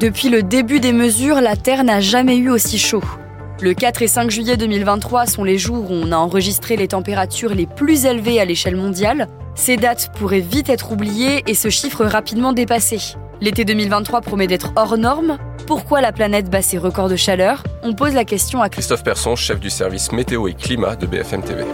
Depuis le début des mesures, la Terre n'a jamais eu aussi chaud. Le 4 et 5 juillet 2023 sont les jours où on a enregistré les températures les plus élevées à l'échelle mondiale. Ces dates pourraient vite être oubliées et ce chiffre rapidement dépassé. L'été 2023 promet d'être hors norme. Pourquoi la planète bat ses records de chaleur? On pose la question à Christophe Persson, chef du service météo et climat de BFM TV.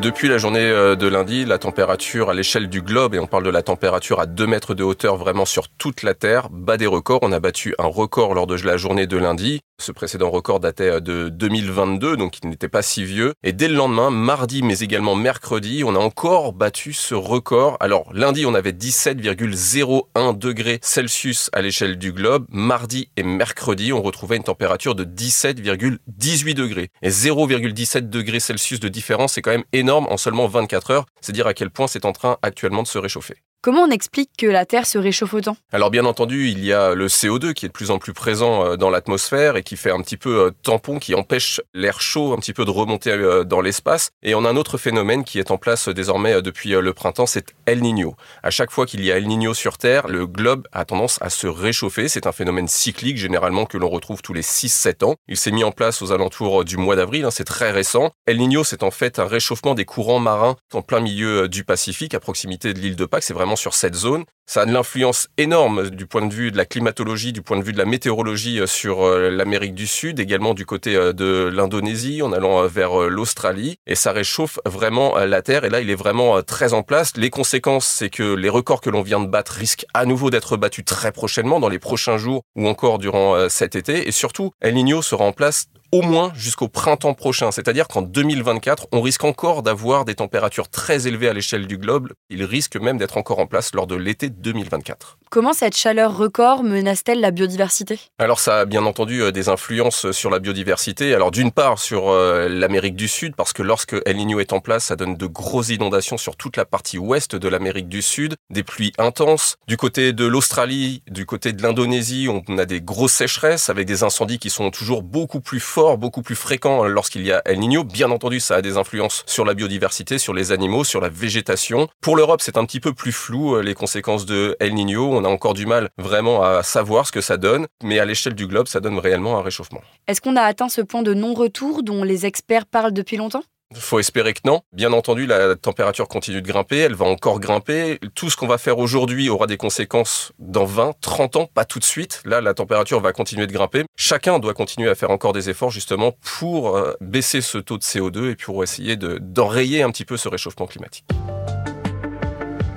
Depuis la journée euh, de lundi, la température à l'échelle du globe, et on parle de la température à 2 mètres de hauteur vraiment sur toute la Terre, bat des records. On a battu un record lors de la journée de lundi. Ce précédent record datait euh, de 2022, donc il n'était pas si vieux. Et dès le lendemain, mardi, mais également mercredi, on a encore battu ce record. Alors lundi, on avait 17,01 degrés Celsius à l'échelle du globe. Mardi et mercredi, on retrouvait une température de 17,18 degrés. Et 0,17 degrés Celsius de différence, c'est quand même énorme en seulement 24 heures. C'est dire à quel point c'est en train actuellement de se réchauffer. Comment on explique que la Terre se réchauffe autant? Alors bien entendu, il y a le CO2 qui est de plus en plus présent euh, dans l'atmosphère et qui fait un petit peu euh, tampon, qui empêche l'air chaud un petit peu de remonter euh, dans l'espace. Et on a un autre phénomène qui est en place désormais depuis le printemps, c'est El Niño. À chaque fois qu'il y a El Niño sur Terre, le globe a tendance à se réchauffer. C'est un phénomène cyclique généralement que l'on retrouve tous les 6-7 ans. Il s'est mis en place aux alentours du mois d'avril, hein, c'est très récent. El Niño, c'est en fait un réchauffement des courants marins en plein milieu du Pacifique, à proximité de l'île de Pâques. C'est vraiment sur cette zone. Ça a de l'influence énorme du point de vue de la climatologie, du point de vue de la météorologie euh, sur euh, l'Amérique du Sud, également du côté euh, de l'Indonésie, en allant vers l'Australie. Et ça réchauffe vraiment la Terre. Et là, il est vraiment très en place. Les conséquences, c'est que les records que l'on vient de battre risquent à nouveau d'être battus très prochainement, dans les prochains jours ou encore durant cet été. Et surtout, El Niño sera en place au moins jusqu'au printemps prochain. C'est-à-dire qu'en 2024, on risque encore d'avoir des températures très élevées à l'échelle du globe. Il risque même d'être encore en place lors de l'été 2024. Comment cette chaleur record menace-t-elle la biodiversité? Alors ça a bien entendu euh, des influences sur la biodiversité. Alors d'une part sur euh, l'Amérique du Sud, parce que lorsque El Niño est en place, ça donne de grosses inondations sur toute la partie ouest de l'Amérique du Sud, des pluies intenses. Du côté de l'Australie, du côté de l'Indonésie, on a des grosses sécheresses avec des incendies qui sont toujours beaucoup plus forts, beaucoup plus fréquents lorsqu'il y a El Niño. Bien entendu, ça a des influences sur la biodiversité, sur les animaux, sur la végétation. Pour l'Europe, c'est un petit peu plus flou euh, les conséquences de El Niño on a encore du mal vraiment à savoir ce que ça donne, mais à l'échelle du globe, ça donne réellement un réchauffement. Est-ce qu'on a atteint ce point de non-retour dont les experts parlent depuis longtemps? Faut espérer que non. Bien entendu, la température continue de grimper, elle va encore grimper. Tout ce qu'on va faire aujourd'hui aura des conséquences dans 20, 30 ans, pas tout de suite. Là, la température va continuer de grimper. Chacun doit continuer à faire encore des efforts justement pour euh, baisser ce taux de CO2 et pour essayer d'enrayer un petit peu ce réchauffement climatique.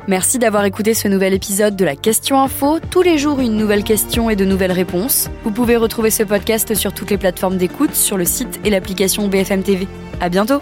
Merci d'avoir écouté ce nouvel épisode de la Question Info. Tous les jours, une nouvelle question et de nouvelles réponses. Vous pouvez retrouver ce podcast sur toutes les plateformes d'écoute, sur le site et l'application BFM TV. À bientôt!